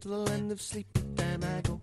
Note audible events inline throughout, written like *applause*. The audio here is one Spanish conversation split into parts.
to the land of sleep, then I go.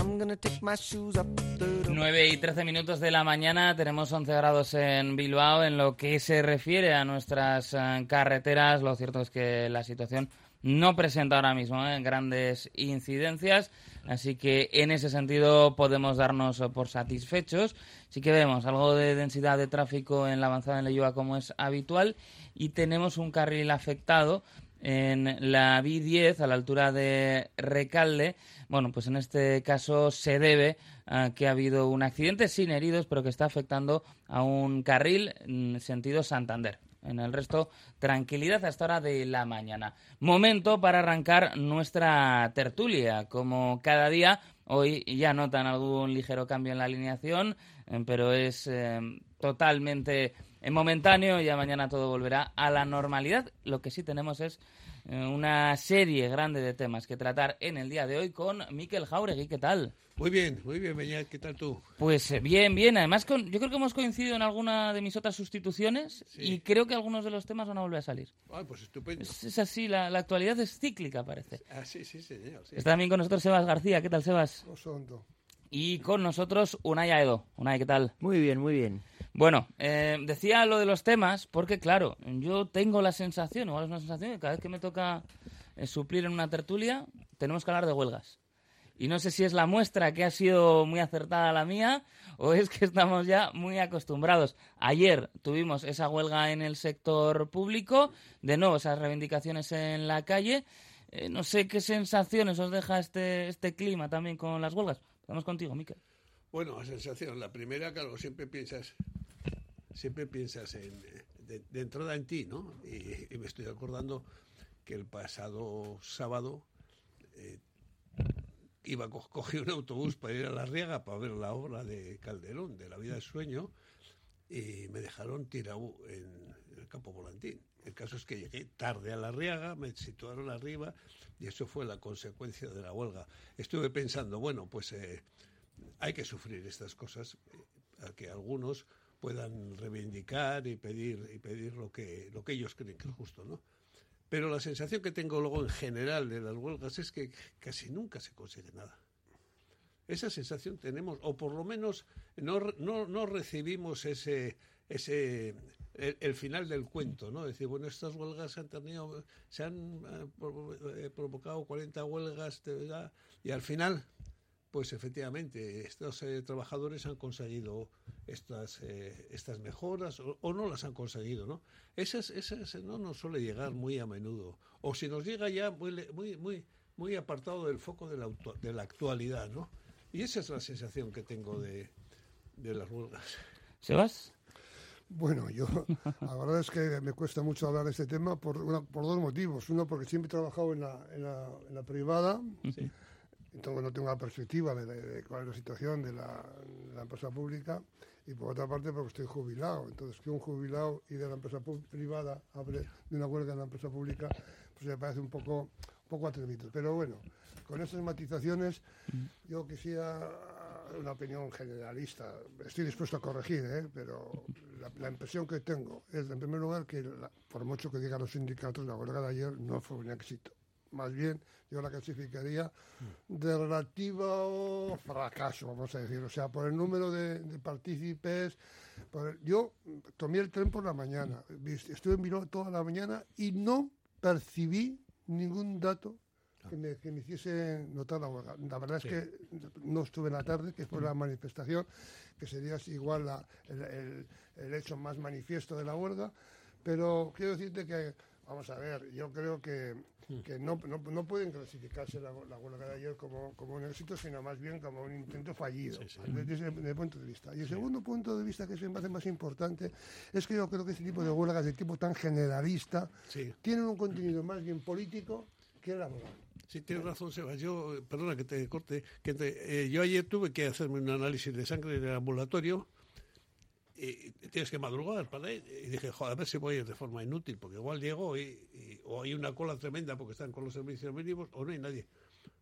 I'm gonna take my shoes up the 9 y 13 minutos de la mañana, tenemos 11 grados en Bilbao. En lo que se refiere a nuestras eh, carreteras, lo cierto es que la situación no presenta ahora mismo eh, grandes incidencias, así que en ese sentido podemos darnos por satisfechos. Sí que vemos algo de densidad de tráfico en la avanzada en Leyua como es habitual y tenemos un carril afectado en la B10 a la altura de Recalde. Bueno, pues en este caso se debe a que ha habido un accidente sin heridos, pero que está afectando a un carril en sentido Santander. En el resto, tranquilidad hasta hora de la mañana. Momento para arrancar nuestra tertulia. Como cada día, hoy ya notan algún ligero cambio en la alineación, eh, pero es eh, totalmente eh, momentáneo. Ya mañana todo volverá a la normalidad. Lo que sí tenemos es eh, una serie grande de temas que tratar en el día de hoy con Miquel Jauregui. ¿Qué tal? Muy bien, muy bien, Beñat, ¿qué tal tú? Pues eh, bien, bien. Además, con, yo creo que hemos coincidido en alguna de mis otras sustituciones Sí. y creo que algunos de los temas van a volver a salir. Ah, pues estupendo. Es, es así, la, la actualidad es cíclica, parece. Ah, sí, sí, señor. sí. Está también con nosotros Sebas García. ¿Qué tal, Sebas? Osondo. Y con nosotros Unai Aedo. Unai, ¿qué tal? Muy bien, muy bien. Bueno, eh, decía lo de los temas porque, claro, yo tengo la sensación, igual es una sensación, que cada vez que me toca eh, suplir en una tertulia, tenemos que hablar de huelgas. Y no sé si es la muestra que ha sido muy acertada la mía o es que estamos ya muy acostumbrados. Ayer tuvimos esa huelga en el sector público, de nuevo esas reivindicaciones en la calle. Eh, no sé qué sensaciones os deja este, este clima también con las huelgas. Estamos contigo, Miquel. Bueno, la sensación, la primera, claro, siempre piensas, siempre piensas en, de, entrada en ti, ¿no? Y, me estoy acordando que el pasado sábado eh, iba a co- cogí un autobús para ir a La Riega para ver la obra de Calderón, de La vida de sueño, y me dejaron tirado en el campo volantín. El caso es que llegué tarde a La Riaga, me situaron arriba y eso fue la consecuencia de la huelga. Estuve pensando, bueno, pues eh, hay que sufrir estas cosas, eh, a que algunos puedan reivindicar y pedir y pedir lo que lo que ellos creen que es justo, ¿no? Pero la sensación que tengo luego en general de las huelgas es que casi nunca se consigue nada. Esa sensación tenemos, o por lo menos no, no, no recibimos ese, ese el, final del cuento, ¿no? Decir, bueno, estas huelgas han tenido, se han eh, eh, provocado 40 huelgas, verdad, y al final, pues efectivamente, estos eh, trabajadores han conseguido estas, eh, estas mejoras o, o no las han conseguido, ¿no? Esas, esas no nos suele llegar muy a menudo. O si nos llega ya muy, muy, muy, muy apartado del foco de la, de la actualidad, ¿no? Y esa es la sensación que tengo de, de las huelgas. ¿Sebas? Bueno, yo la verdad es que me cuesta mucho hablar de este tema por, una- por dos motivos. Uno, porque siempre he trabajado en la, en la, en la privada, Sí. Entonces no tengo la perspectiva de, cuál es la situación de la, empresa pública. Y por otra parte, porque estoy jubilado. Entonces, que un jubilado y de la empresa privada hable de una huelga en la empresa pública, pues me parece un poco, un poco atrevido. Pero bueno, con estas matizaciones, yo quisiera una opinión generalista. Estoy dispuesto a corregir, ¿eh? pero la, la impresión que tengo es, en primer lugar, que la- por mucho que digan los sindicatos, la huelga de ayer no fue un éxito. Más bien, yo la clasificaría de relativo fracaso, vamos a decir. O sea, por el número de, de partícipes. por el- yo tomé el tren por la mañana. vis- Estuve en Bilbao toda la mañana y no percibí ningún dato que me, que me hiciese notar la huelga. La verdad Sí. es que no estuve en la tarde, que fue la manifestación, que sería igual la- el, el- el hecho más manifiesto de la huelga. Pero quiero decirte que, vamos a ver, yo creo que, que no, no, no pueden clasificarse la, la huelga de ayer como, como un éxito, sino más bien como un intento fallido, Sí, sí. desde ese punto de vista. Y el segundo punto de vista que se me hace más importante es que yo creo que este tipo de huelgas de tipo tan generalista tienen un contenido más bien político que laboral. sí, tienes razón, Sebas. Yo, perdona que te corte, que te- eh, yo ayer tuve que hacerme un análisis de sangre en el ambulatorio y tienes que madrugar para ir. Y dije, joder, a ver si voy a ir de forma inútil, porque igual llego y, y- o hay una cola tremenda porque están con los servicios mínimos o no hay nadie.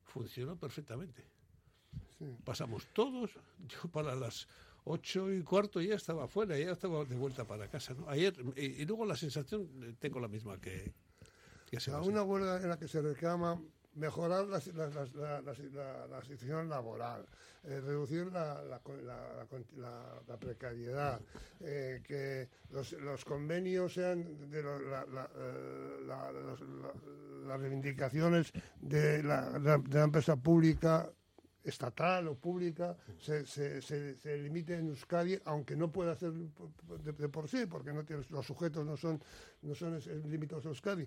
Funcionó perfectamente. Sí. Pasamos todos, yo para las ocho y cuarto ya estaba afuera, ya estaba de vuelta para casa. ¿no? Ayer, y, y luego la sensación, eh, tengo la misma que, que sea, Sebas. una huelga en la que se reclama mejorar la, situación laboral, eh, reducir la, precariedad, eh, que los, convenios sean de eh, los- la- las reivindicaciones de la, de la- empresa pública estatal o pública se, se, se, se limite en Euskadi, aunque no pueda ser de, por sí, porque no tienes, los sujetos no son, no son limitados a Euskadi.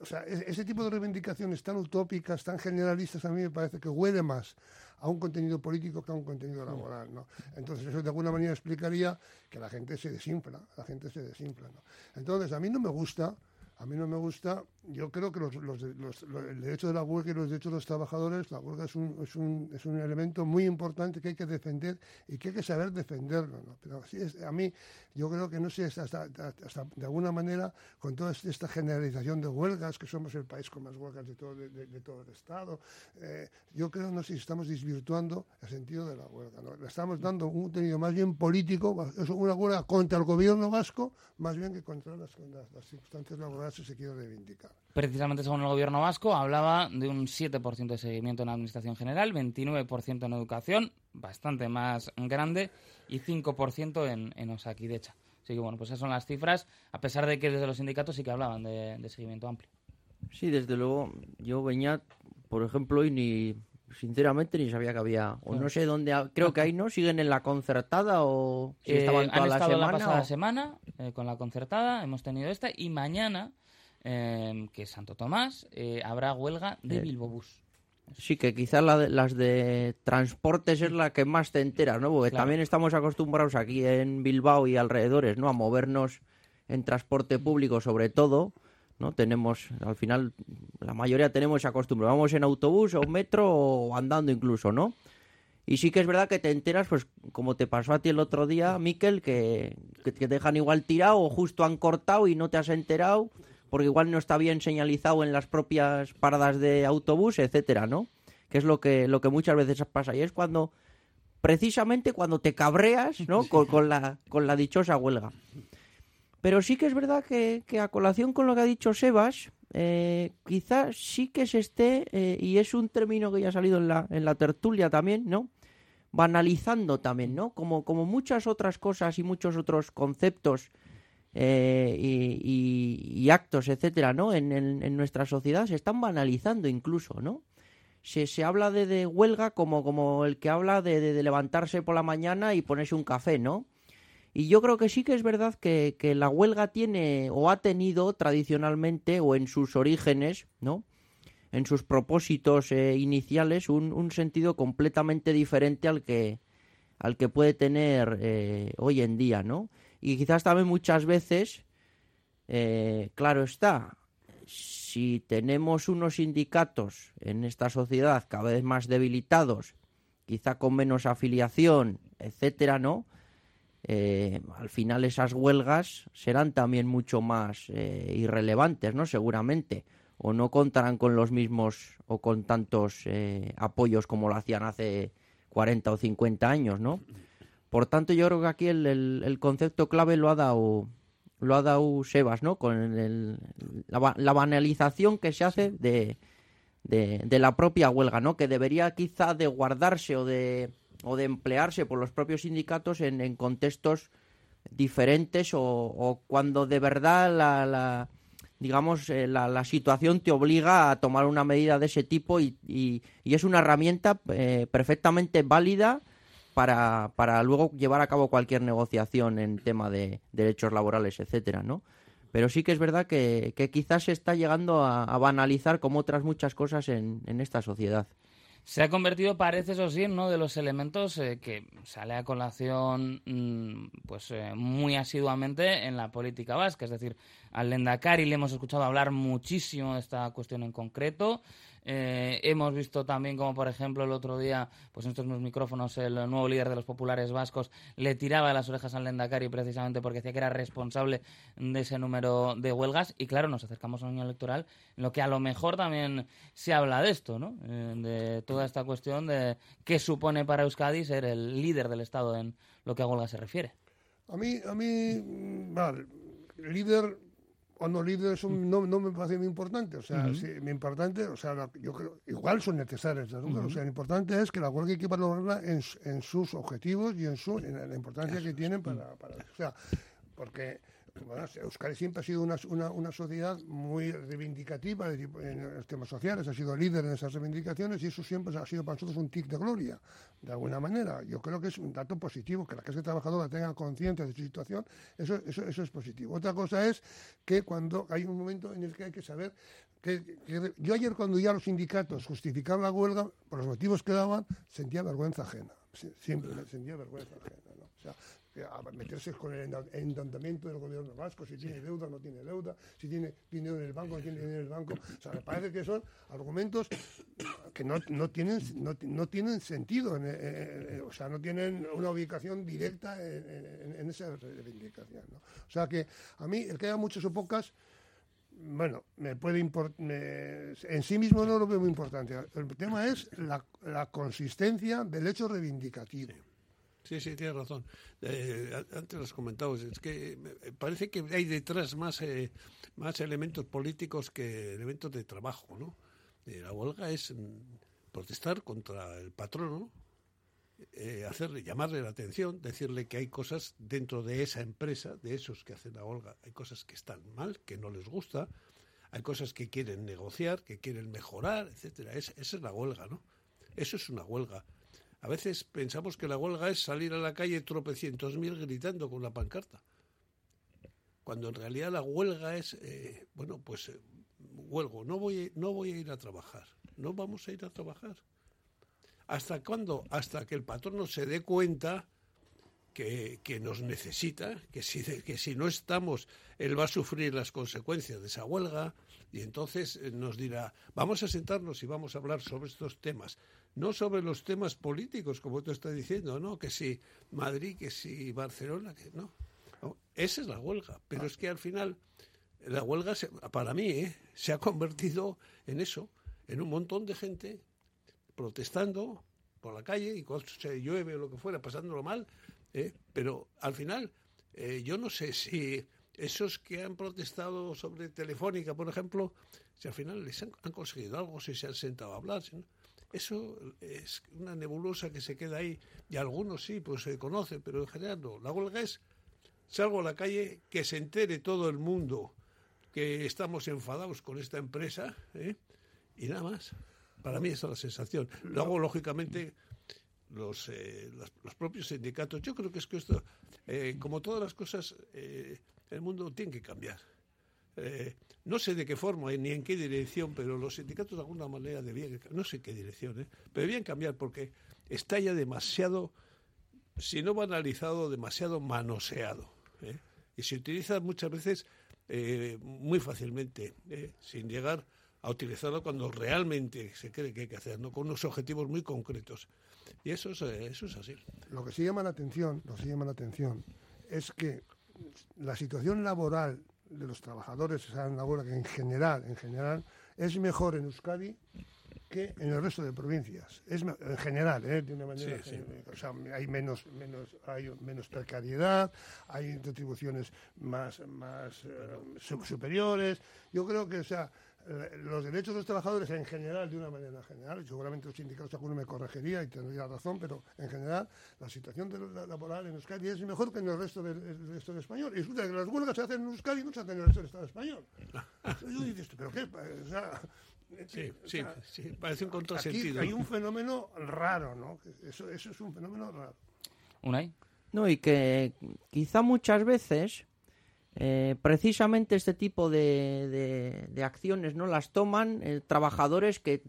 O sea, ese tipo de reivindicaciones tan utópicas, tan generalistas, a mí me parece que huele más a un contenido político que a un contenido laboral, ¿no? Entonces eso de alguna manera explicaría que la gente se desinfla, la gente se desinfla, ¿no? Entonces a mí no me gusta, a mí no me gusta, yo creo que los, los, el derecho de la huelga y los derechos de los trabajadores, la huelga es un, es, un, es un elemento muy importante que hay que defender y que hay que saber defenderlo. Pero sí es, a mí, yo creo que no sé, hasta, hasta- de alguna manera, con toda esta generalización de huelgas, que somos el país con más huelgas de todo, de, todo el Estado, eh, yo creo, no sé si estamos desvirtuando el sentido de la huelga. ¿no? Le estamos dando un contenido más bien político, es una huelga contra el gobierno vasco, más bien que contra las- las circunstancias laborales que se quiere reivindicar. Precisamente según el gobierno vasco, hablaba de un 7% de seguimiento en la administración general, 29% en educación, bastante más grande, y 5% en, en Osakidecha. Así que bueno, pues esas son las cifras, a pesar de que desde los sindicatos sí que hablaban de, de seguimiento amplio. Sí, desde luego, yo venía, por ejemplo, y ni, sinceramente, ni sabía que había, o no sé dónde, creo que ahí no, siguen en la concertada o si Eh, estaban toda han la estado semana. la pasada o- semana eh, con la concertada, hemos tenido esta, y mañana, eh, que es Santo Tomás, eh, habrá huelga de Bilbo Bus. Sí, que quizás la de- las de transportes es la que más te enteras, ¿no? Porque Claro. también estamos acostumbrados aquí en Bilbao y alrededores, ¿no? A movernos en transporte público sobre todo, ¿no? Tenemos, al final, la mayoría tenemos esa costumbre. Vamos en autobús o metro o andando incluso, ¿no? Y sí que es verdad que te enteras, pues como te pasó a ti el otro día, Miquel, que, que te dejan igual tirado o justo han cortado y no te has enterado, porque igual no está bien señalizado en las propias paradas de autobús, etcétera, ¿no? Que es lo que, lo que muchas veces pasa. Y es cuando, precisamente cuando te cabreas, ¿no? *laughs* Con, con la, con la dichosa huelga. Pero sí que es verdad que, que a colación con lo que ha dicho Sebas, eh, quizás sí que se esté, eh, y es un término que ya ha salido en la, en la tertulia también, ¿no? Banalizando también, ¿no? Como, como muchas otras cosas y muchos otros conceptos eh, y, actos, etcétera, ¿no? En, en- en nuestra sociedad se están banalizando incluso, ¿no? Se, se habla de, de huelga como, como el que habla de, de- de levantarse por la mañana y ponerse un café, ¿no? Y yo creo que sí que es verdad que, que la huelga tiene o ha tenido tradicionalmente o en sus orígenes, ¿no? En sus propósitos eh, iniciales un, un sentido completamente diferente al que, al que puede tener eh, hoy en día, ¿no? Y quizás también muchas veces, eh, claro está, si tenemos unos sindicatos en esta sociedad cada vez más debilitados, quizá con menos afiliación, etcétera, ¿no? Eh, al final esas huelgas serán también mucho más eh, irrelevantes, ¿no? Seguramente. O no contarán con los mismos o con tantos eh, apoyos como lo hacían hace 40 o 50 años, ¿no? Por tanto, yo creo que aquí el, concepto clave lo ha dado lo ha dado Sebas, ¿no? Con la banalización que se hace de, de, de la propia huelga, ¿no? Que debería quizá de guardarse o de, o de emplearse por los propios sindicatos en, en contextos diferentes o, cuando de verdad la, la- digamos eh, la, la situación te obliga a tomar una medida de ese tipo y, es una herramienta eh, perfectamente válida para, para luego llevar a cabo cualquier negociación en tema de derechos laborales, etcétera, ¿no? Pero sí que es verdad que, que quizás se está llegando a, a banalizar como otras muchas cosas en, en esta sociedad. Se ha convertido, parece eso sí, en uno de los elementos eh, que sale a colación mm, pues eh, muy asiduamente en la política vasca. Es decir, al Lendakari le hemos escuchado hablar muchísimo de esta cuestión en concreto. Eh, hemos visto también como, por ejemplo, el otro día, pues en estos micrófonos, el nuevo líder de los populares vascos le tiraba las orejas al Lendakari precisamente porque decía que era responsable de ese número de huelgas. Y claro, nos acercamos a un año electoral en lo que a lo mejor también se habla de esto, ¿no? Eh, de toda esta cuestión de qué supone para Euskadi ser el líder del Estado en lo que a huelga se refiere. A mí, a mí, mm, vale, líder, o no líderes son- no, no me parece muy importante. O sea, sí, muy importante, o sea, la- yo creo, igual son necesarias las dos, O sea, lo importante es que la huelga hay que valorarla en, en sus objetivos y en, su, en la, la importancia que tienen para, para. O sea, porque. Bueno, Euskadi siempre ha sido una, una, una sociedad muy reivindicativa en los temas sociales, ha sido líder en esas reivindicaciones y eso siempre ha sido para nosotros un tic de gloria, de alguna manera. Yo creo que es un dato positivo, que la clase trabajadora tenga conciencia de su situación, eso, eso, eso es positivo. Otra cosa es que cuando hay un momento en el que hay que saber que, yo ayer cuando ya los sindicatos justificaban la huelga por los motivos que daban, sentía vergüenza ajena, Sie- siempre sentía vergüenza ajena. A meterse con el endeudamiento del gobierno vasco, si tiene deuda o no tiene deuda, si tiene dinero en el banco o no tiene dinero en el banco. O sea, me parece que son argumentos que no, no, tienen, no, no tienen sentido, en- en- en- o sea, no tienen una ubicación directa en, esa reivindicación. ¿no? O sea que a mí, el que haya muchas o pocas, bueno, me puede me- en sí mismo no lo veo muy importante. El tema es la, la consistencia del hecho reivindicativo. Sí, sí, tienes razón. Eh, antes lo has comentado, es que me parece que hay detrás más, eh, más elementos políticos que elementos de trabajo, ¿no? Eh, la huelga es mm, protestar contra el patrono, eh, hacerle, llamarle la atención, decirle que hay cosas dentro de esa empresa, de esos que hacen la huelga, hay cosas que están mal, que no les gusta, hay cosas que quieren negociar, que quieren mejorar, etcétera. Es- esa es la huelga, ¿no? Eso es una huelga. A veces pensamos que la huelga es salir a la calle tropecientos mil gritando con la pancarta. Cuando en realidad la huelga es, eh, bueno, pues eh, huelgo, no voy, no voy a ir a trabajar, no vamos a ir a trabajar. ¿Hasta cuándo? Hasta que el patrono se dé cuenta que, que nos necesita, que si, que si no estamos, él va a sufrir las consecuencias de esa huelga y entonces eh, nos dirá, vamos a sentarnos y vamos a hablar sobre estos temas, no sobre los temas políticos, como tú estás diciendo, ¿no? Que si Madrid, que si Barcelona, que no. Esa es la huelga, pero es que al final la huelga, se- para mí, ¿eh? se ha convertido en eso, en un montón de gente protestando por la calle y cuando se llueve o lo que fuera, pasándolo mal, ¿eh? pero al final eh, yo no sé si esos que han protestado sobre Telefónica, por ejemplo, si al final les han, conseguido algo, si se han sentado a hablar. no. Eso es una nebulosa que se queda ahí y algunos sí, pues se conocen, pero en general no. La huelga es salgo a la calle, que se entere todo el mundo que estamos enfadados con esta empresa ¿eh? y nada más. Para mí esa es la sensación. Luego, lógicamente, los, eh, los, los propios sindicatos, yo creo que es que esto, eh, como todas las cosas, eh, el mundo tiene que cambiar. Eh, no sé de qué forma ni en qué dirección, pero los sindicatos de alguna manera debían, no sé qué dirección, ¿eh? pero debían cambiar porque está ya demasiado, si no banalizado, demasiado manoseado. ¿eh? Y se utiliza muchas veces eh, muy fácilmente, ¿eh? sin llegar a utilizarlo cuando realmente se cree que hay que hacerlo, con unos objetivos muy concretos. Y eso es, eh, eso es así. Lo que sí llama la atención, lo que sí llama la atención es que la situación laboral de los trabajadores, en la huelga en general, en general, es mejor en Euskadi que en el resto de provincias. Es en general, ¿eh? de una manera, Sí, sí. gen- o sea, hay menos, menos, hay menos precariedad, hay retribuciones más, más eh, su- superiores. Yo creo que, o sea, los derechos de los trabajadores en general, de una manera general, seguramente los sindicatos alguno me corregiría y tendría razón, pero en general la situación de la- laboral en Euskadi es mejor que en el resto del, el resto del español. Y resulta que las huelgas se hacen en Euskadi y no se hacen en el resto del Estado español. *laughs* Yo dices, ¿pero qué? O sea, Sí, o sí, sea, sí, parece un Aquí contrasentido. hay un fenómeno raro, ¿no? Eso, eso es un fenómeno raro. Unai. No, y que quizá muchas veces eh, precisamente este tipo de, de- acciones no las toman eh, trabajadores que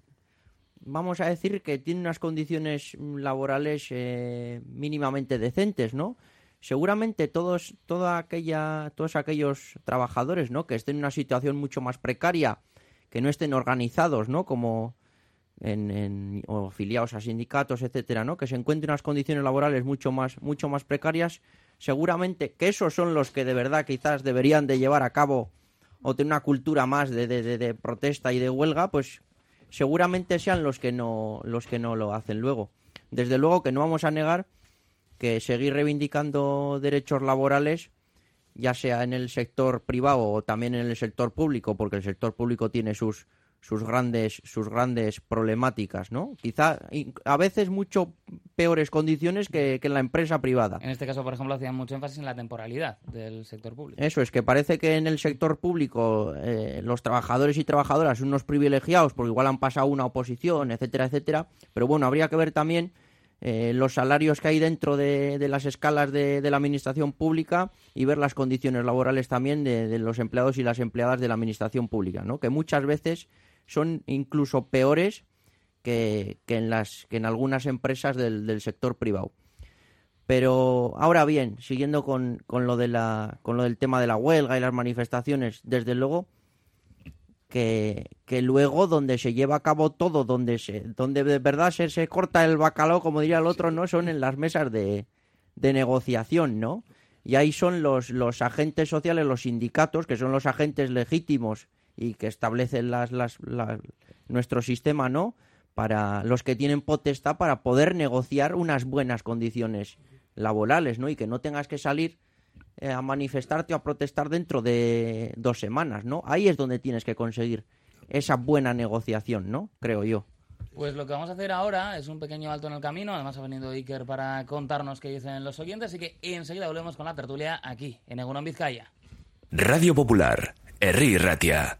vamos a decir que tienen unas condiciones laborales eh, mínimamente decentes, ¿no? Seguramente todos, toda aquella, todos aquellos trabajadores, ¿no? Que estén en una situación mucho más precaria, que no estén organizados, ¿no? Como, en, en- o afiliados a sindicatos, etcétera, ¿no? Que se encuentren unas condiciones laborales mucho más, mucho más precarias, seguramente que esos son los que de verdad quizás deberían de llevar a cabo o tener una cultura más de, de- de- de protesta y de huelga, pues seguramente sean los que no, los que no lo hacen luego. Desde luego que no vamos a negar que seguir reivindicando derechos laborales ya sea en el sector privado o también en el sector público, porque el sector público tiene sus sus grandes sus grandes problemáticas, ¿no? Quizá a veces mucho peores condiciones que, que en la empresa privada. En este caso, por ejemplo, hacían mucho énfasis en la temporalidad del sector público. Eso es que parece que en el sector público eh, los trabajadores y trabajadoras son unos privilegiados porque igual han pasado una oposición, etcétera, etcétera. Pero bueno, habría que ver también eh, los salarios que hay dentro de, de las escalas de, de la administración pública y ver las condiciones laborales también de, de los empleados y las empleadas de la administración pública, ¿no? Que muchas veces son incluso peores que, que en las que en algunas empresas del, del sector privado. Pero ahora bien, siguiendo con, con lo de la, con lo del tema de la huelga y las manifestaciones, desde luego que, que luego donde se lleva a cabo todo, donde se, donde de verdad se, se corta el bacalao, como diría el otro, no son en las mesas de, de negociación, ¿no? Y ahí son los, los agentes sociales, los sindicatos, que son los agentes legítimos y que establecen las, las, la- nuestro sistema, ¿no? Para los que tienen potestad para poder negociar unas buenas condiciones laborales, ¿no? Y que no tengas que salir eh, a manifestarte o a protestar dentro de dos semanas, ¿no? Ahí es donde tienes que conseguir esa buena negociación, ¿no? Creo yo. Pues lo que vamos a hacer ahora es un pequeño alto en el camino. Además ha venido Iker para contarnos qué dicen los oyentes. Así que enseguida volvemos con la tertulia aquí, en Egunon Vizcaya. Radio Popular, Herri Ratia.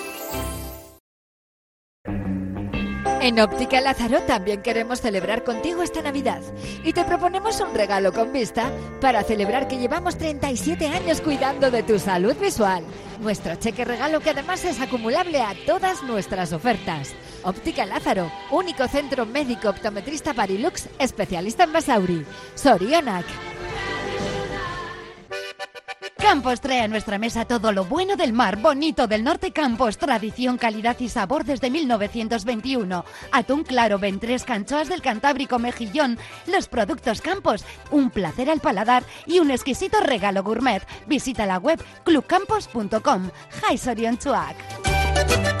En Óptica Lázaro también queremos celebrar contigo esta Navidad y te proponemos un regalo con vista para celebrar que llevamos 37 años cuidando de tu salud visual. Nuestro cheque regalo que además es acumulable a todas nuestras ofertas. Óptica Lázaro, único centro médico optometrista Barilux, especialista en Basauri. Sorionac. Campos trae a nuestra mesa todo lo bueno del mar bonito del norte Campos, tradición, calidad y sabor desde 1921. Atún claro, ventres, canchoas del Cantábrico, mejillón, los productos Campos, un placer al paladar y un exquisito regalo gourmet. Visita la web clubcampos.com. Chuac.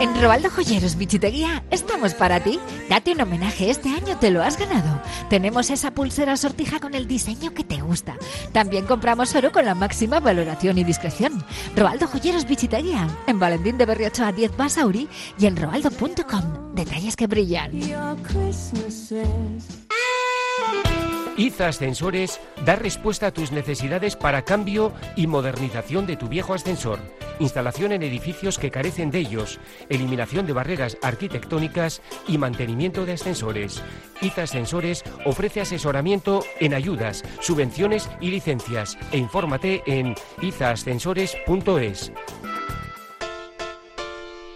En Robaldo Joyeros Bichiteguía estamos para ti. Date un homenaje, este año te lo has ganado. Tenemos esa pulsera sortija con el diseño que te gusta. También compramos oro con la máxima valoración y discreción. Robaldo Joyeros Bichiteguía, en Valentín de Berriocho a 10 Basauri y en robaldo.com. Detalles que brillan. IZA Ascensores da respuesta a tus necesidades para cambio y modernización de tu viejo ascensor, instalación en edificios que carecen de ellos, eliminación de barreras arquitectónicas y mantenimiento de ascensores. IZA Ascensores ofrece asesoramiento en ayudas, subvenciones y licencias e infórmate en izaascensores.es.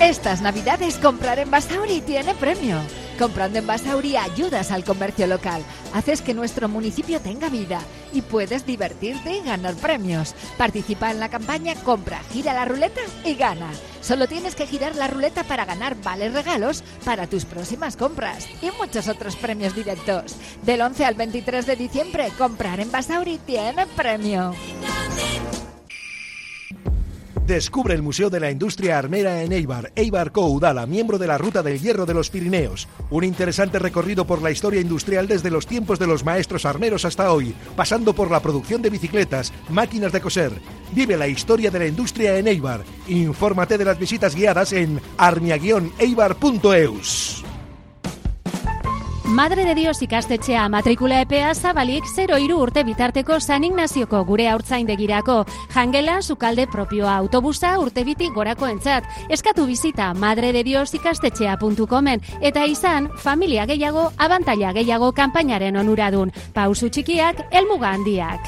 Estas navidades comprar en Basauri tiene premio. Comprando en Basauri ayudas al comercio local, haces que nuestro municipio tenga vida y puedes divertirte y ganar premios. Participa en la campaña Compra, gira la ruleta y gana. Solo tienes que girar la ruleta para ganar vales regalos para tus próximas compras y muchos otros premios directos. Del 11 al 23 de diciembre, comprar en Basauri tiene premio. Descubre el Museo de la Industria Armera en Eibar, Eibar Coudala, miembro de la Ruta del Hierro de los Pirineos. Un interesante recorrido por la historia industrial desde los tiempos de los maestros armeros hasta hoy, pasando por la producción de bicicletas, máquinas de coser. Vive la historia de la industria en Eibar. Infórmate de las visitas guiadas en armia-eibar.eus. Madre de Dios ikastetxea matrikula epea zabalik 0 iru urte bitarteko San Ignazioko gure haurtzaindegirako. Jangela, sukalde propioa autobusa urte biti gorako entzat. Eskatu bizita madredediosikastetxea.comen eta izan familia gehiago, abantaila gehiago kanpainaren onuradun. Pausu txikiak, elmuga handiak.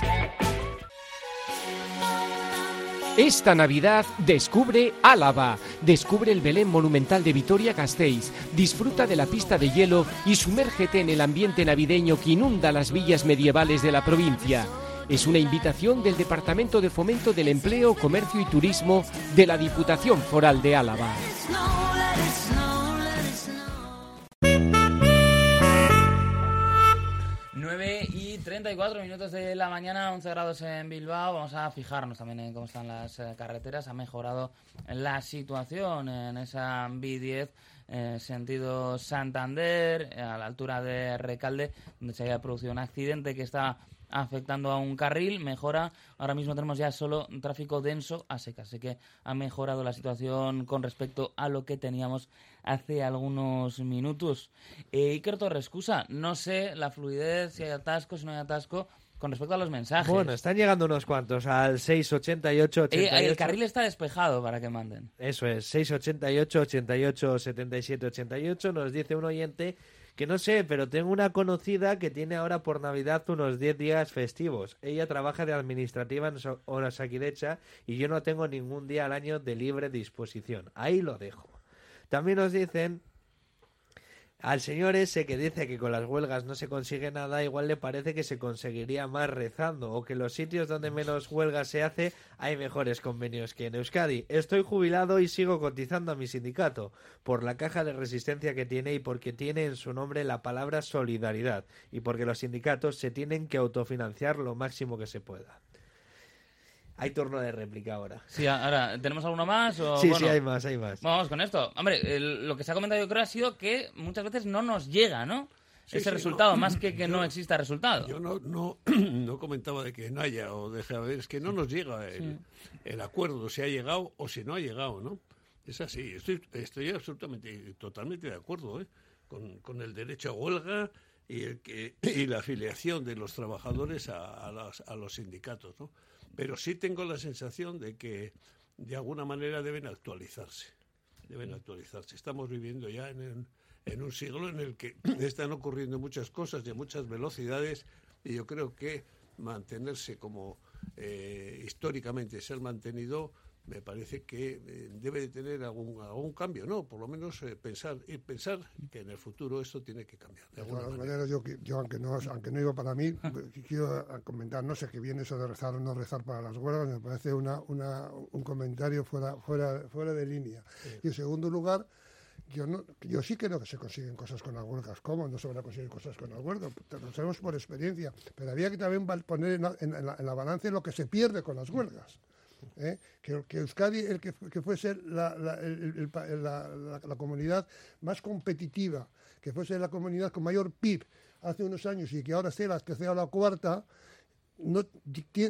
Esta Navidad descubre Álava, descubre el Belén monumental de Vitoria-Gasteiz, disfruta de la pista de hielo y sumérgete en el ambiente navideño que inunda las villas medievales de la provincia. Es una invitación del Departamento de Fomento del Empleo, Comercio y Turismo de la Diputación Foral de Álava. 9 y 34 minutos de la mañana, 11 grados en Bilbao. Vamos a fijarnos también en cómo están las eh, carreteras. Ha mejorado la situación en esa B10 eh, sentido Santander, eh, a la altura de Recalde, donde se había producido un accidente que está afectando a un carril, mejora. Ahora mismo tenemos ya solo tráfico denso a secas, así que ha mejorado la situación con respecto a lo que teníamos hace algunos minutos. Eh, Iker Torres, excusa, no sé la fluidez, si hay atasco, si no hay atasco, con respecto a los mensajes. Bueno, están llegando unos cuantos al 688 Eh, 88. el carril está despejado para que manden. Eso es, 688 88 77 88. Nos dice un oyente que no sé, pero tengo una conocida que tiene ahora por Navidad unos 10 días festivos. Ella trabaja de administrativa en Orasakidecha y yo no tengo ningún día al año de libre disposición. Ahí lo dejo. También nos dicen al señor ese que dice que con las huelgas no se consigue nada, igual le parece que se conseguiría más rezando o que los sitios donde menos huelgas se hace hay mejores convenios que en Euskadi. Estoy jubilado y sigo cotizando a mi sindicato por la caja de resistencia que tiene y porque tiene en su nombre la palabra solidaridad y porque los sindicatos se tienen que autofinanciar lo máximo que se pueda. Hay turno de réplica ahora. Sí, ahora, ¿tenemos alguno más? O, Sí, bueno, sí, hay más, hay más. Vamos con esto. Hombre, el- lo que se ha comentado yo creo ha sido que muchas veces no nos llega, ¿no? Sí, Ese sí, resultado, no. más que que no Yo- exista resultado. Yo no, no, *clears throat* no comentaba de que no haya o deje de haber, es que no nos llega el, el acuerdo, si ha llegado o si no ha llegado, ¿no? Es así, estoy, estoy absolutamente, totalmente de acuerdo ¿eh? con, con el derecho a huelga y, el que, y la afiliación de los trabajadores a, a las- a los sindicatos, ¿no? Pero sí tengo la sensación de que de alguna manera deben actualizarse, deben actualizarse. Estamos viviendo ya en, un- en un siglo en el que *clears throat* están ocurriendo muchas cosas y muchas velocidades y yo creo que mantenerse como eh, históricamente se han mantenido me parece que eh, debe de tener algún, algún cambio, ¿no? Por lo menos eh, pensar y pensar que en el futuro esto tiene que cambiar. De De alguna manera. yo, aunque no aunque no iba para mí, *laughs* qu- quiero comentar, no sé qué viene eso de rezar o no rezar para las huelgas, me parece una, una, un comentario fuera, fuera, fuera de línea. Y en segundo lugar, yo, no, yo sí creo que se consiguen cosas con las huelgas. ¿Cómo no se van a conseguir cosas con las huelgas? Lo sabemos por experiencia. Pero había que también poner en la, en la- en la balanza lo que se pierde con las huelgas. ¿Eh? Que, que Euskadi el que, que fuese la, la- la- comunidad más competitiva, que fuese la comunidad con mayor PIB hace unos años y que ahora sea la tercera o la cuarta, no,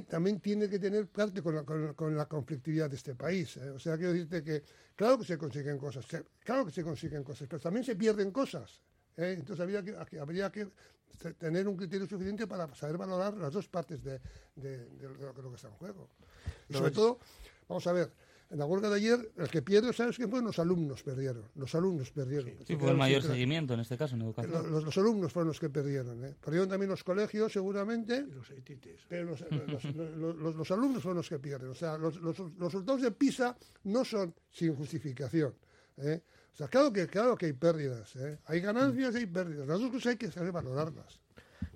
también tiene que tener parte con la, con, la- con la conflictividad de este país. ¿eh? O sea, quiero decirte que claro que se consiguen cosas, claro que se consiguen cosas, pero también se pierden cosas. ¿eh? Entonces habría que, que- habría que te- tener un criterio suficiente para saber valorar las dos partes de, de- de que- lo que está en juego. Y No, sobre es- todo, vamos a ver, en la huelga de ayer, el que pierde, ¿sabes quién fueron? Los alumnos perdieron. Los alumnos perdieron. Sí, fue el mayor seguimiento en este caso en educación. Los, los- los alumnos fueron los que perdieron. ¿eh? Perdieron también los colegios, seguramente. Pero los, los- los- los- los alumnos son los que pierden. O sea, los, los- los resultados de PISA no son sin justificación. ¿eh? O sea, claro que, claro que hay pérdidas. ¿eh? Hay ganancias y hay pérdidas. Las dos cosas hay que saber valorarlas.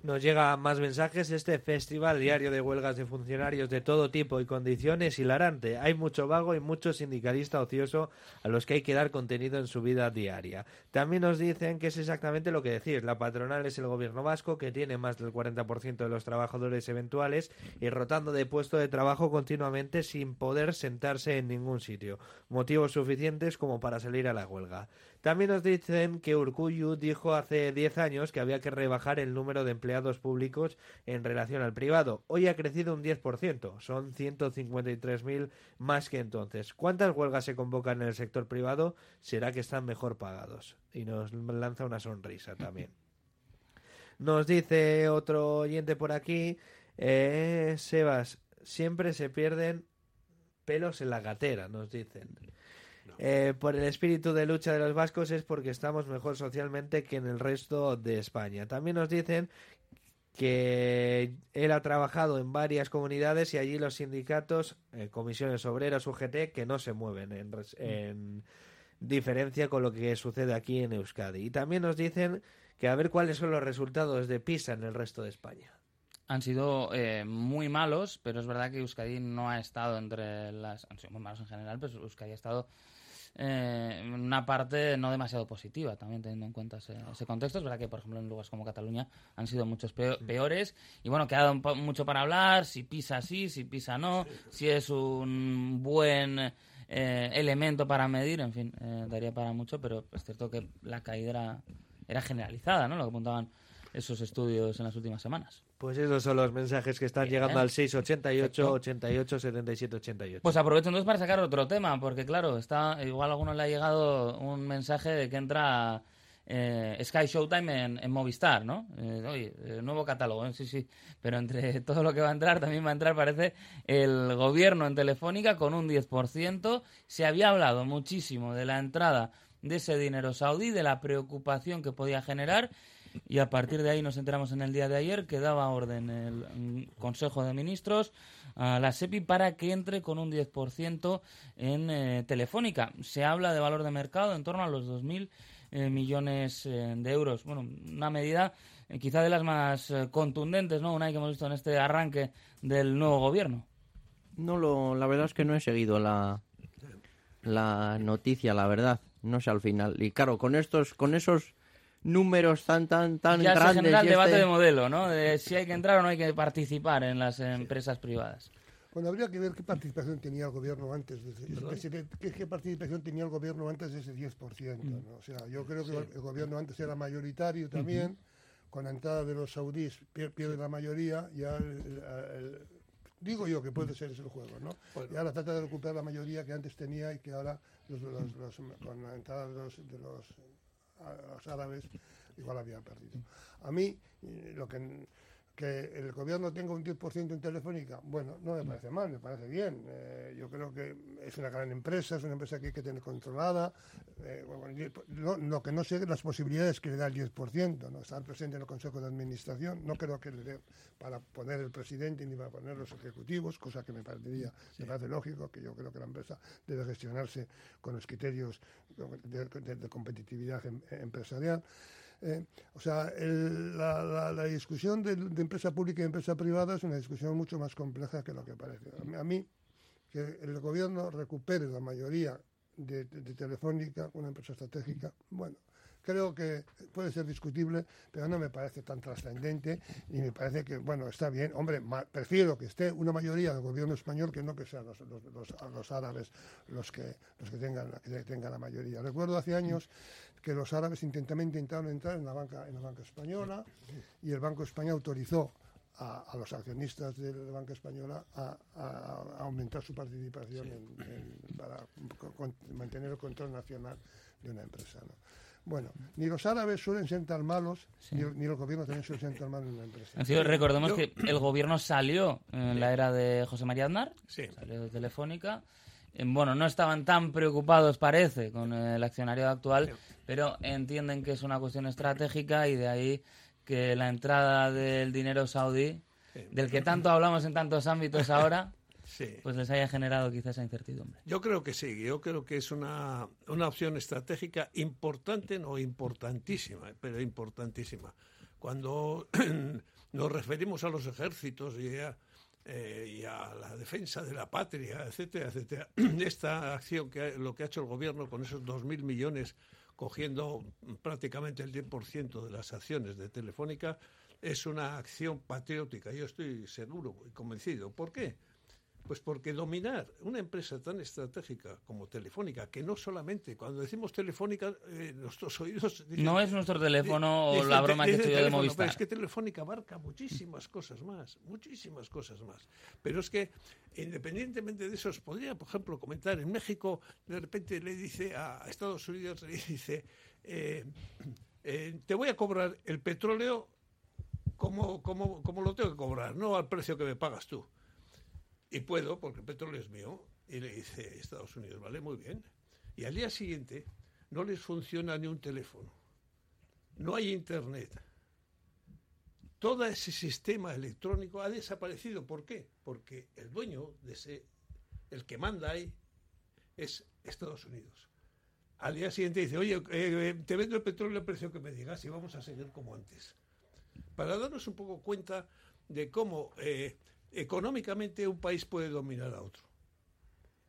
Nos llega más mensajes. Este festival diario de huelgas de funcionarios de todo tipo y condiciones hilarante. Hay mucho vago y mucho sindicalista ocioso a los que hay que dar contenido en su vida diaria. También nos dicen que es exactamente lo que decís. La patronal es el gobierno vasco que tiene más del 40% de los trabajadores eventuales y rotando de puesto de trabajo continuamente sin poder sentarse en ningún sitio. Motivos suficientes como para salir a la huelga. También nos dicen que Urcuyu dijo hace 10 años que había que rebajar el número de empleados públicos en relación al privado. Hoy ha crecido un 10%, son 153.000 más que entonces. ¿Cuántas huelgas se convocan en el sector privado? ¿Será que están mejor pagados? Y nos lanza una sonrisa también. Nos dice otro oyente por aquí, eh, Sebas, siempre se pierden pelos en la gatera, nos dicen. Eh, por el espíritu de lucha de los vascos es porque estamos mejor socialmente que en el resto de España. También nos dicen que él ha trabajado en varias comunidades y allí los sindicatos, eh, comisiones obreras, UGT, que no se mueven en, res- en diferencia con lo que sucede aquí en Euskadi. Y también nos dicen que a ver cuáles son los resultados de PISA en el resto de España. Han sido eh, muy malos, pero es verdad que Euskadi no ha estado entre las... Han sido muy malos en general, pero Euskadi ha estado eh, una parte no demasiado positiva, también teniendo en cuenta ese, ese contexto. Es verdad que, por ejemplo, en lugares como Cataluña han sido muchos peo- peores. Y bueno, queda mucho para hablar, si pisa sí, si pisa no, si es un buen eh, elemento para medir, en fin, eh, daría para mucho, pero es cierto que la caída era, era generalizada, ¿no? Lo que apuntaban esos estudios en las últimas semanas. Pues esos son los mensajes que están Bien. llegando al 688 Perfecto. 88 77 88. Pues aprovecho entonces para sacar otro tema, porque claro, está igual a alguno le ha llegado un mensaje de que entra eh, Sky Showtime en, en Movistar, ¿no? Eh, oye, nuevo catálogo, ¿eh? sí, sí. Pero entre *laughs* todo lo que va a entrar, también va a entrar, parece, el gobierno en Telefónica con un 10%. Se había hablado muchísimo de la entrada de ese dinero saudí, de la preocupación que podía generar. Y a partir de ahí nos enteramos en el día de ayer que daba orden el mm, Consejo de Ministros a la SEPI para que entre con un 10% en eh, Telefónica. Se habla de valor de mercado en torno a los 2.000 eh, millones eh, de euros. Bueno, una medida eh, quizá de las más contundentes, ¿no? Una que hemos visto en este arranque del nuevo gobierno. No lo, la verdad es que no he seguido la, la noticia, la verdad. No sé al final. Y claro, con estos, con esos números tan tan tan ya se grandes. genera el debate este- de modelo, ¿no? De si hay que entrar o no hay que participar en las empresas privadas. Bueno, habría que ver qué participación tenía el gobierno antes de ese, qué, se- qué- qué participación tenía el gobierno antes de ese 10%. ¿no? O sea, yo creo que Sí. el gobierno antes era mayoritario también. Con la entrada de los saudíes pier- pierde la mayoría. Ya el- el- digo yo que puede ser ese el juego, ¿no? Y ahora trata de recuperar la mayoría que antes tenía y que ahora los- los- los- con la entrada de los, de los, a- los árabes igual había perdido. A mí eh, lo que que el gobierno tenga un 10% en Telefónica, bueno, no me parece mal, me parece bien. Eh, yo creo que es una gran empresa, es una empresa que hay que tener controlada. Eh, bueno, el 10 no, lo que no sé las posibilidades que le da el 10%, ¿no? estar presente en el Consejo de Administración, no creo que le dé para poner el presidente ni para poner los ejecutivos, cosa que me parecería, me parece lógico, que yo creo que la empresa debe gestionarse con los criterios de, de- de competitividad em- empresarial. Eh, o sea, el- la, la- la discusión de, de empresa pública y empresa privada es una discusión mucho más compleja que lo que parece. A mí, que el gobierno recupere la mayoría de, de- de Telefónica, una empresa estratégica, bueno, creo que puede ser discutible, pero no me parece tan trascendente y me parece que, bueno, está bien. Hombre, prefiero que esté una mayoría del gobierno español que no que sean los, los, los- los árabes los que, los que, tengan, que tengan la mayoría. Recuerdo hace años que los árabes intentaron, intentaron entrar en la banca, en la banca española y el Banco Español autorizó a, a los accionistas de la banca española a, a- a aumentar su participación en- en- para co- con- mantener el control nacional de una empresa. ¿no? Bueno, ni los árabes suelen ser tan malos, ni, el- ni el gobierno también suele ser tan malo en una empresa. Sido- recordemos Yo- que el gobierno salió en la era de José María Aznar, Sí. salió de Telefónica. Eh, Bueno, no estaban tan preocupados, parece, con el accionariado actual, pero entienden que es una cuestión estratégica y de ahí que la entrada del dinero saudí, del que tanto hablamos en tantos ámbitos ahora, *laughs* Sí. pues les haya generado quizás esa incertidumbre. Yo creo que sí, yo creo que es una, una opción estratégica importante, no importantísima, pero importantísima. Cuando *clears throat* nos referimos a los ejércitos y a, eh, y a la defensa de la patria, etcétera, etcétera. *clears throat* Esta acción que lo que ha hecho el gobierno con esos 2.000 millones cogiendo prácticamente el 10% de las acciones de Telefónica es una acción patriótica. Yo estoy seguro y convencido. ¿Por qué? Pues porque dominar una empresa tan estratégica como Telefónica, que no solamente, cuando decimos Telefónica, eh, nuestros oídos... dicen- No es nuestro teléfono o la broma que estoy yo de Movistar. pero es que Telefónica abarca muchísimas cosas más, muchísimas cosas más. Pero es que, independientemente de eso, os podría, por ejemplo, comentar, en México, de repente le dice a a Estados Unidos, le dice, eh, eh, te voy a cobrar el petróleo como, como, como lo tengo que cobrar, no al precio que me pagas tú. Y puedo, porque el petróleo es mío. Y le dice Estados Unidos, vale, muy bien. Y al día siguiente no les funciona ni un teléfono. No hay internet. Todo ese sistema electrónico ha desaparecido. ¿Por qué? Porque el dueño de ese, el que manda ahí, es Estados Unidos. Al día siguiente dice, oye, eh, te vendo el petróleo al precio que me digas y vamos a seguir como antes. Para darnos un poco cuenta de cómo eh, económicamente un país puede dominar a otro.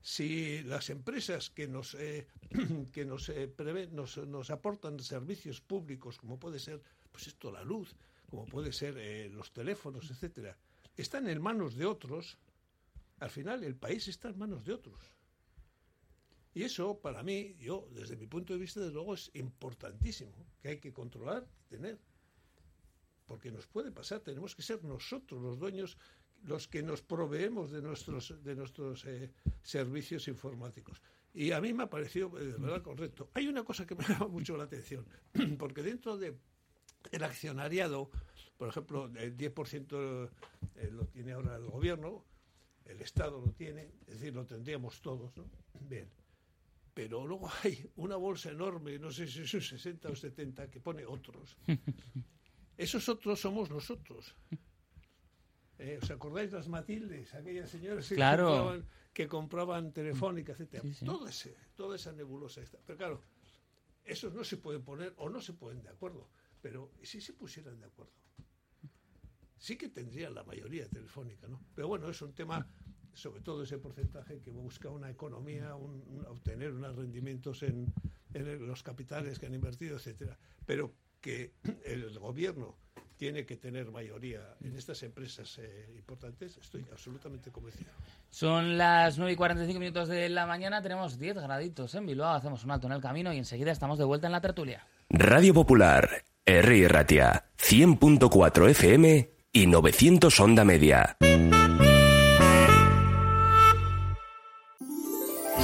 Si las empresas que nos, eh, *clears throat* que nos, eh, nos, nos aportan servicios públicos, como puede ser pues esto, la luz, como puede ser eh, los teléfonos, etcétera, están en manos de otros, al final el país está en manos de otros. Y eso, para mí, yo, desde mi punto de vista, desde luego, es importantísimo, que hay que controlar, tener. Porque nos puede pasar, tenemos que ser nosotros los dueños los que nos proveemos de nuestros, de nuestros eh, servicios informáticos. Y a mí me ha parecido eh, de verdad correcto. Hay una cosa que me *laughs* llama mucho la atención, *clears throat* porque dentro de el accionariado, por ejemplo, el 10% eh, lo tiene ahora el gobierno, el Estado lo tiene, es decir, lo tendríamos todos, ¿no? *clears throat* Bien. Pero luego hay una bolsa enorme, no sé si es un 60 o 70, que pone otros. *laughs* Esos otros somos nosotros. Eh, ¿Os acordáis las Matildes? Aquellas señoras que, compraban, que compraban telefónica, etcétera. Sí, sí. Todo ese, toda esa nebulosa está. Pero claro, esos no se pueden poner o no se ponen de acuerdo. Pero ¿y si se pusieran de acuerdo? Sí que tendrían la mayoría telefónica, ¿no? Pero bueno, es un tema, sobre todo ese porcentaje que busca una economía, un- un- obtener unos rendimientos en, en los capitales que han invertido, etcétera. Pero que el gobierno tiene que tener mayoría en estas empresas eh, importantes, estoy absolutamente convencido. Son las 9 y 45 minutos de la mañana, tenemos 10 graditos en Bilbao, hacemos un alto en el camino y enseguida estamos de vuelta en la tertulia. Radio Popular, R. Ratia, 100.4 FM y 900 Onda Media.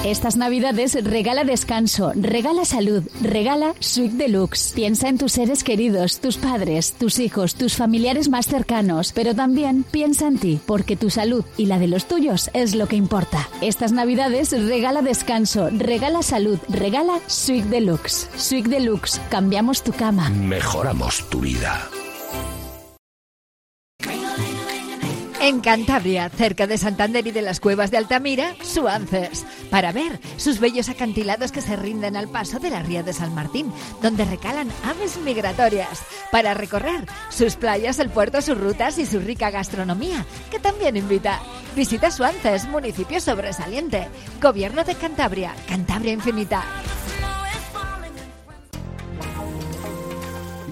Estas navidades regala descanso, regala salud, regala Suite Deluxe. Piensa en tus seres queridos, tus padres, tus hijos, tus familiares más cercanos, pero también piensa en ti, porque tu salud y la de los tuyos es lo que importa. Estas navidades regala descanso, regala salud, regala Suite Deluxe. Suite Deluxe, cambiamos tu cama. Mejoramos tu vida. En Cantabria, cerca de Santander y de las cuevas de Altamira, Suances, para ver sus bellos acantilados que se rinden al paso de la ría de San Martín, donde recalan aves migratorias, para recorrer sus playas, el puerto, sus rutas y su rica gastronomía, que también invita. Visita Suances, municipio sobresaliente. Gobierno de Cantabria, Cantabria Infinita.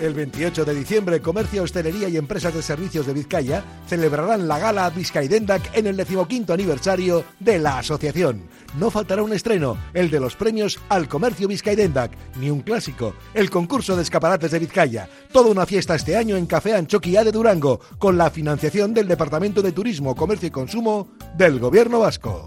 El 28 de diciembre, Comercio, Hostelería y Empresas de Servicios de Vizcaya celebrarán la gala Vizcaidendac en el decimoquinto aniversario de la asociación. No faltará un estreno, el de los premios al Comercio Vizcaidendac, ni un clásico, el concurso de escaparates de Vizcaya. Toda una fiesta este año en Café Anchoquia de Durango, con la financiación del Departamento de Turismo, Comercio y Consumo del Gobierno Vasco.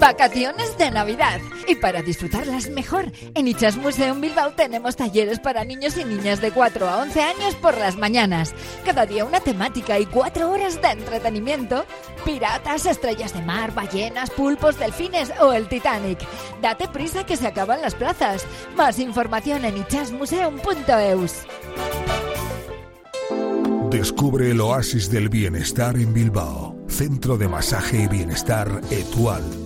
Vacaciones de Navidad. Y para disfrutarlas mejor, en Ichas Museum Bilbao tenemos talleres para niños y niñas de 4 a 11 años por las mañanas. Cada día una temática y 4 horas de entretenimiento. Piratas, estrellas de mar, ballenas, pulpos, delfines o el Titanic. Date prisa que se acaban las plazas. Más información en ichasmuseum.eus. Descubre el oasis del bienestar en Bilbao. Centro de Masaje y Bienestar Etual.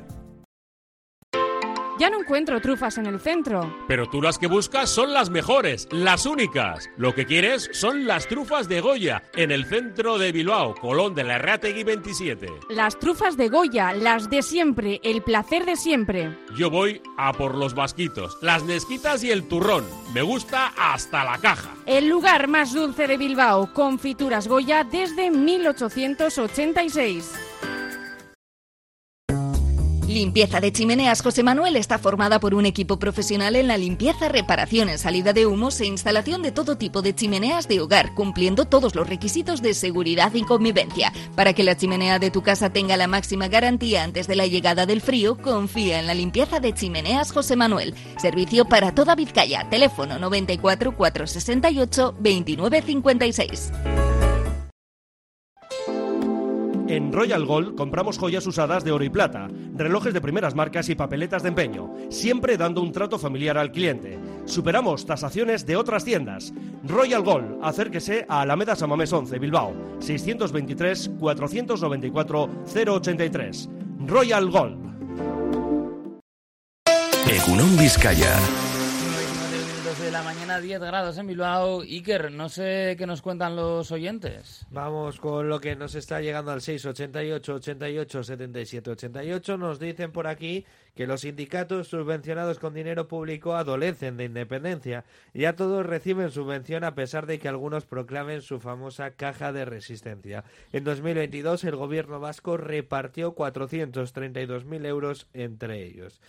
Encuentro trufas en el centro. Pero tú las que buscas son las mejores, las únicas. Lo que quieres son las trufas de Goya, en el centro de Bilbao, Colón de la Rategui 27. Las trufas de Goya, las de siempre, el placer de siempre. Yo voy a por los vasquitos, las nesquitas y el turrón. Me gusta hasta la caja. El lugar más dulce de Bilbao, confituras Goya desde 1886. Limpieza de Chimeneas José Manuel está formada por un equipo profesional en la limpieza, reparación salida de humos e instalación de todo tipo de chimeneas de hogar, cumpliendo todos los requisitos de seguridad y convivencia. Para que la chimenea de tu casa tenga la máxima garantía antes de la llegada del frío, confía en la limpieza de Chimeneas José Manuel. Servicio para toda Vizcaya. Teléfono 94 468 2956. En Royal Gold compramos joyas usadas de oro y plata, relojes de primeras marcas y papeletas de empeño, siempre dando un trato familiar al cliente. Superamos tasaciones de otras tiendas. Royal Gold, acérquese a Alameda Samamés 11, Bilbao, 623 494 083. Royal Gold. Egunon Vizcaya. La mañana, 10 grados en Bilbao. Iker, no sé qué nos cuentan los oyentes. Vamos con lo que nos está llegando al 688 88 77 88. Nos dicen por aquí que los sindicatos subvencionados con dinero público adolecen de independencia. Ya todos reciben subvención a pesar de que algunos proclamen su famosa caja de resistencia. En 2022 el gobierno vasco repartió 432.000 euros entre ellos.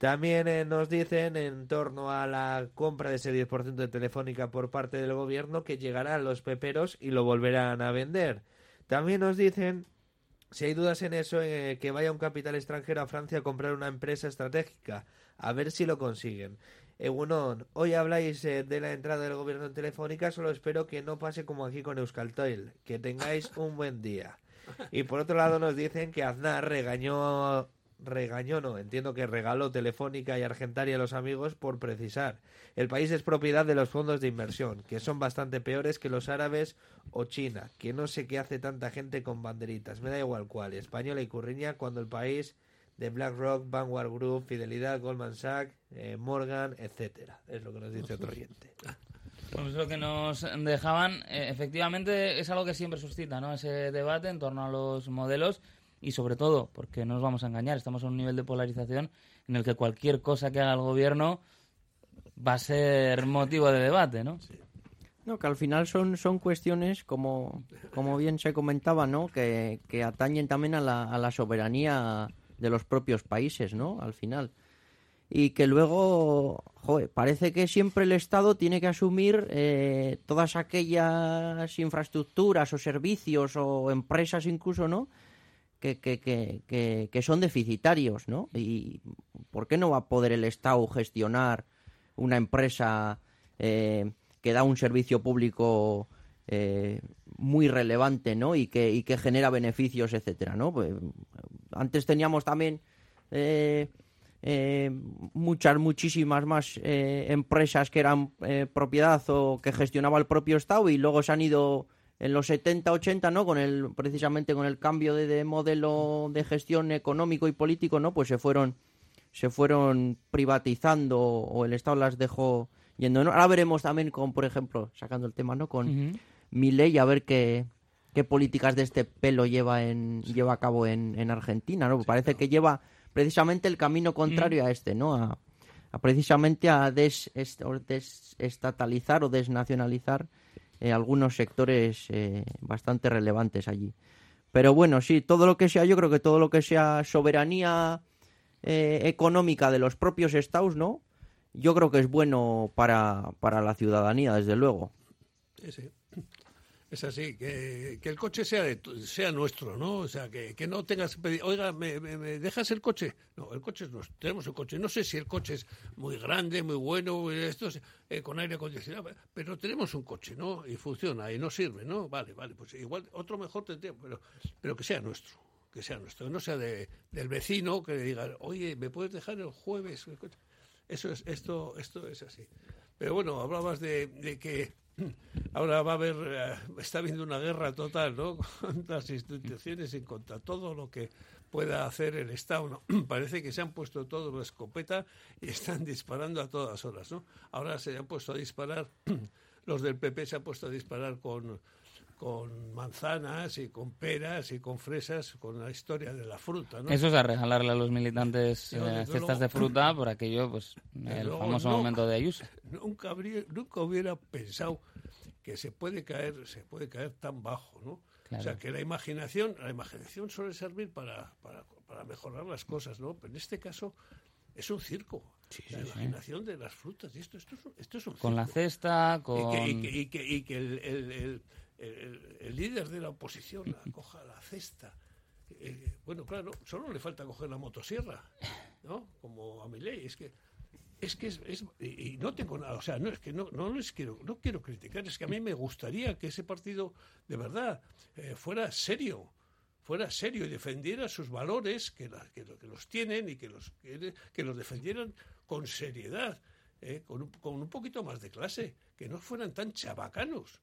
También eh, nos dicen en torno a la compra de ese 10% de Telefónica por parte del gobierno que llegará a los peperos y lo volverán a vender. También nos dicen, si hay dudas en eso, eh, que vaya un capital extranjero a Francia a comprar una empresa estratégica. A ver si lo consiguen. Egunon, hoy habláis eh, de la entrada del gobierno en Telefónica, solo espero que no pase como aquí con Euskaltel. Que tengáis un buen día. Y por otro lado nos dicen que Aznar regañó regañó no, entiendo que regaló Telefónica y Argentaria a los amigos por precisar. El país es propiedad de los fondos de inversión, que son bastante peores que los árabes o China, que no sé qué hace tanta gente con banderitas, me da igual cuál, española y curriña, cuando el país de BlackRock, Vanguard Group, Fidelidad, Goldman Sachs, eh, Morgan, etcétera. Es lo que nos dice *laughs* otro oyente. Pues lo que nos dejaban, eh, efectivamente, es algo que siempre suscita, ¿no? Ese debate en torno a los modelos y sobre todo, porque no nos vamos a engañar, estamos a un nivel de polarización en el que cualquier cosa que haga el gobierno va a ser motivo de debate, ¿no? No, que al final son, son cuestiones, como, como bien se comentaba, ¿no? Que, que atañen también a la, a la soberanía de los propios países, ¿no? Al final. Y que luego, joder, parece que siempre el Estado tiene que asumir eh, todas aquellas infraestructuras o servicios o empresas incluso, ¿no? Que, que, que, que, son deficitarios, ¿no? Y ¿por qué no va a poder el Estado gestionar una empresa eh, que da un servicio público eh, muy relevante, ¿no? Y que, y que genera beneficios, etcétera, ¿no? Pues, antes teníamos también eh, eh, muchas, muchísimas más eh, empresas que eran eh, propiedad o que gestionaba el propio Estado y luego se han ido en los 70, 80, ¿no? Con el, precisamente con el cambio de, de modelo de gestión económico y político, ¿no? Pues se fueron, se fueron privatizando o el Estado las dejó yendo. ¿no? Ahora veremos también con, por ejemplo, sacando el tema, ¿no? Con Ujú. Milei a ver qué, qué políticas de este pelo lleva en lleva a cabo en, en Argentina, ¿no? Parece que lleva precisamente el camino contrario a este, ¿no? A, a precisamente a des- est- o desestatalizar o desnacionalizar eh, algunos sectores eh, bastante relevantes allí. Pero bueno, sí, todo lo que sea, yo creo que todo lo que sea soberanía eh, económica de los propios estados, ¿no? Yo creo que es bueno para, para la ciudadanía, desde luego. Sí, sí. Es así, que, que el coche sea de sea nuestro, ¿no? O sea, que, que no tengas que pedir, oiga, ¿me, me- me dejas el coche? No, el coche es nuestro, tenemos el coche. No sé si el coche es muy grande, muy bueno, esto es, eh, con aire acondicionado, pero tenemos un coche, ¿no? Y funciona, y no sirve, ¿no? Vale, vale, pues igual otro mejor tendría, pero, pero que sea nuestro, que sea nuestro, que no sea de, del vecino que le diga, oye, ¿me puedes dejar el jueves el coche? Eso es, esto, esto es así. Pero bueno, hablabas de, de que ahora va a haber, eh, está habiendo una guerra total, ¿no? *laughs* Contra las instituciones y contra todo lo que pueda hacer el Estado. *clears throat* Parece que se han puesto todos la escopeta y están disparando a todas horas, ¿no? Ahora se han puesto a disparar, *clears throat* los del PP se han puesto a disparar con, con manzanas y con peras y con fresas, con la historia de la fruta, ¿no? Eso es a regalarle a los militantes eh, cestas de fruta por aquello, pues, el famoso momento de Ayuso. *laughs* Nunca, habría, nunca hubiera pensado que se puede caer, se puede caer tan bajo, ¿no? Claro. O sea, que la imaginación, la imaginación suele servir para, para, para mejorar las cosas, ¿no? Pero en este caso es un circo. la sí, sí. imaginación de las frutas. Y esto, esto, es, esto es un Con la cesta, Y con... que, y que, y que- y que el, el- el- el- líder de la oposición la coja la cesta. Eh, bueno, claro, solo le falta coger la motosierra, ¿no? Como a mi ley. Es que es que es, y, no tengo nada, o sea, no es que no, no les quiero, no quiero criticar, es que a mí me gustaría que ese partido de verdad eh, fuera serio, fuera serio y defendiera sus valores, que, que los tienen y que los, que, que los defendieran con seriedad, eh, con, un, con un poquito más de clase, que no fueran tan chabacanos.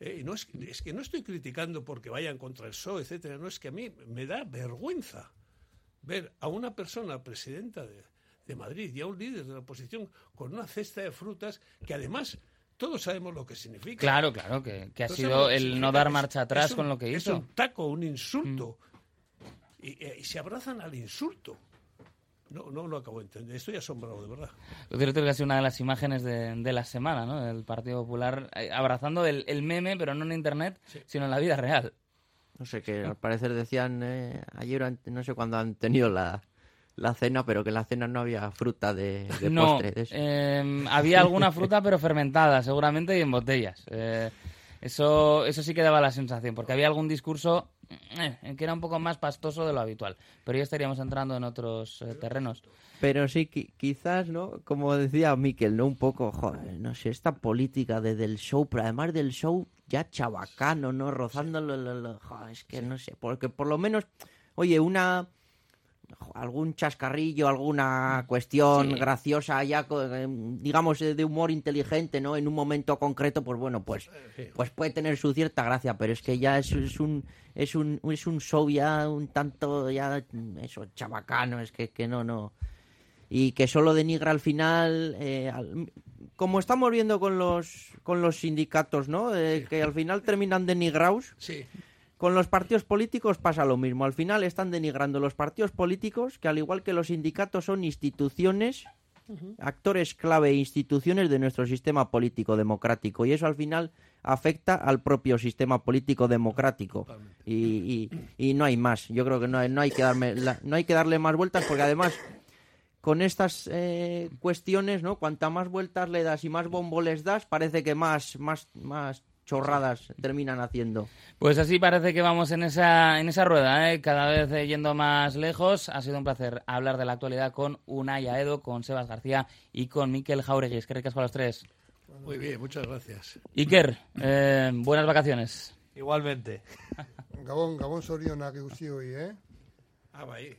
Eh, y no es, es que no estoy criticando porque vayan contra el PSOE, etcétera, no es que a mí me da vergüenza ver a una persona presidenta de, de Madrid y a un líder de la oposición con una cesta de frutas que además todos sabemos lo que significa. Claro, claro, que, que ha sido el no dar Es- marcha es atrás un- con lo que Es hizo. un taco, un insulto. Y, eh, y se abrazan al insulto. No, no lo acabo de entender. Estoy asombrado, de verdad. Lo cierto es que ha sido una de las imágenes de, de la semana, ¿no? El Partido Popular eh, abrazando el, el meme, pero no en Internet, sino en la vida real. No sé, que al parecer decían eh, ayer, no sé cuándo han tenido la, la cena, pero que en la cena no había fruta de, de *laughs* no, postre. de eso. eh, había alguna fruta, pero fermentada, seguramente, y en botellas. Eh, eso, eso sí que daba la sensación, porque había algún discurso que era un poco más pastoso de lo habitual. Pero ya estaríamos entrando en otros eh, terrenos. Pero sí, qui- quizás, ¿no? Como decía Miquel, ¿no? Un poco, joder, no sé, esta política de, del show, pero además del show ya chabacano, ¿no? Rozando lo, lo- lo- joder, es que no sé, porque por lo menos, oye, una algún chascarrillo, alguna cuestión Sí. graciosa ya, eh, digamos, eh, de humor inteligente, ¿no? En un momento concreto, pues bueno, pues, pues puede tener su cierta gracia, pero es que ya es, es un es un es un show ya un tanto ya eso chabacano, es que, que no no y que solo denigra al final eh, al- como estamos viendo con los con los sindicatos, ¿no? Eh, que al final terminan denigrados. Sí. Con los partidos políticos pasa lo mismo. Al final están denigrando los partidos políticos, que al igual que los sindicatos son instituciones, actores clave e instituciones de nuestro sistema político democrático. Y eso al final afecta al propio sistema político democrático. Y, y- y no hay más. Yo creo que no hay, no hay, que, darme la- no hay que darle más vueltas porque además con estas eh, cuestiones, ¿no? Cuanta más vueltas le das y más bombo les das, parece que más, más, más chorradas terminan haciendo. Pues así parece que vamos en esa, en esa rueda, ¿eh? cada vez eh, yendo más lejos. Ha sido un placer hablar de la actualidad con Unai Aedo, con Sebas García y con Miquel Jauregui. Que ricas para los tres. Muy bien, muchas gracias. Iker, eh, buenas vacaciones. Igualmente. Gabón, Gabón zorionak guztioi, eh? Ah, bai.